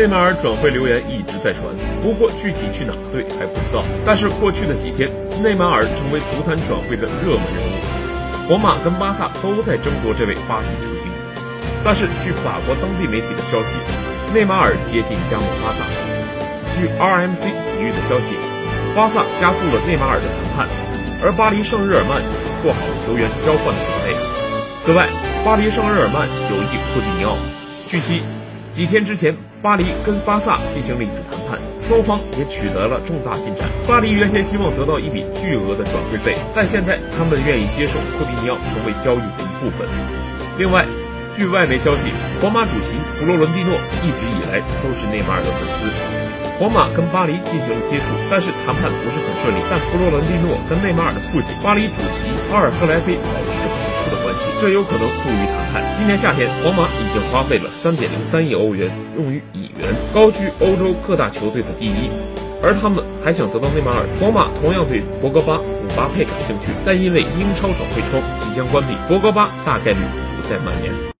内马尔转会流言一直在传，不过具体去哪队还不知道。但是过去的几天，内马尔成为足坛转会的热门人物，皇马跟巴萨都在争夺这位巴西球星。但是据法国当地媒体的消息，内马尔接近加盟巴萨。据 RMC 体育的消息，巴萨加速了内马尔的谈判，而巴黎圣日耳曼做好了球员交换的准备。此外，巴黎圣日耳曼有意库蒂尼奥。据悉。几天之前，巴黎跟巴萨进行了一次谈判，双方也取得了重大进展。巴黎原先希望得到一笔巨额的转会费，但现在他们愿意接受库蒂尼奥成为交易的一部分。另外，据外媒消息，皇马主席弗洛伦蒂诺一直以来都是内马尔的粉丝。皇马跟巴黎进行了接触，但是谈判不是很顺利。但弗洛伦蒂诺跟内马尔的父亲巴黎主席阿尔赫莱菲这有可能助于谈判。今年夏天，皇马已经花费了三点零三亿欧元用于引援，高居欧洲各大球队的第一。而他们还想得到内马尔。皇马同样对博格巴、姆巴佩感兴趣，但因为英超转会窗即将关闭，博格巴大概率不再曼联。